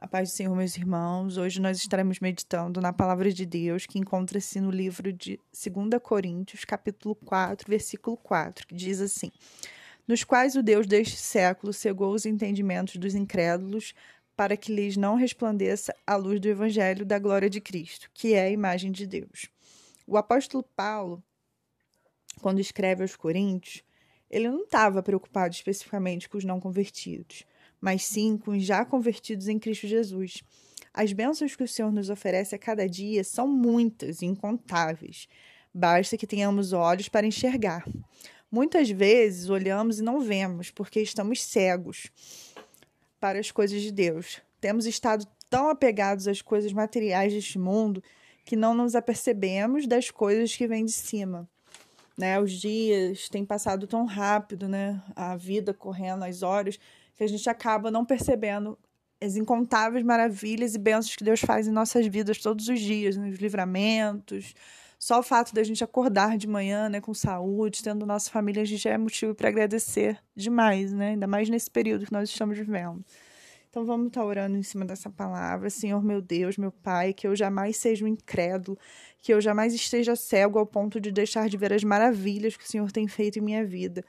A paz do Senhor, meus irmãos. Hoje nós estaremos meditando na palavra de Deus que encontra-se no livro de 2 Coríntios, capítulo 4, versículo 4, que diz assim: Nos quais o Deus deste século cegou os entendimentos dos incrédulos, para que lhes não resplandeça a luz do evangelho da glória de Cristo, que é a imagem de Deus. O apóstolo Paulo, quando escreve aos Coríntios, ele não estava preocupado especificamente com os não convertidos mas sim com já convertidos em Cristo Jesus. As bênçãos que o Senhor nos oferece a cada dia são muitas incontáveis. Basta que tenhamos olhos para enxergar. Muitas vezes olhamos e não vemos, porque estamos cegos para as coisas de Deus. Temos estado tão apegados às coisas materiais deste mundo que não nos apercebemos das coisas que vêm de cima. Né? Os dias têm passado tão rápido, né? A vida correndo, as horas, que a gente acaba não percebendo as incontáveis maravilhas e bênçãos que Deus faz em nossas vidas todos os dias, nos livramentos. Só o fato da gente acordar de manhã, né, com saúde, tendo nossa família, a gente já é motivo para agradecer demais, né? Ainda mais nesse período que nós estamos vivendo. Então vamos estar orando em cima dessa palavra. Senhor meu Deus, meu Pai, que eu jamais seja um incrédulo, que eu jamais esteja cego ao ponto de deixar de ver as maravilhas que o Senhor tem feito em minha vida.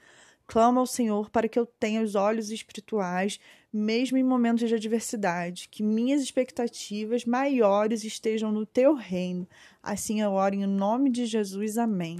Clamo ao Senhor para que eu tenha os olhos espirituais, mesmo em momentos de adversidade, que minhas expectativas maiores estejam no teu reino. Assim eu oro em nome de Jesus. Amém.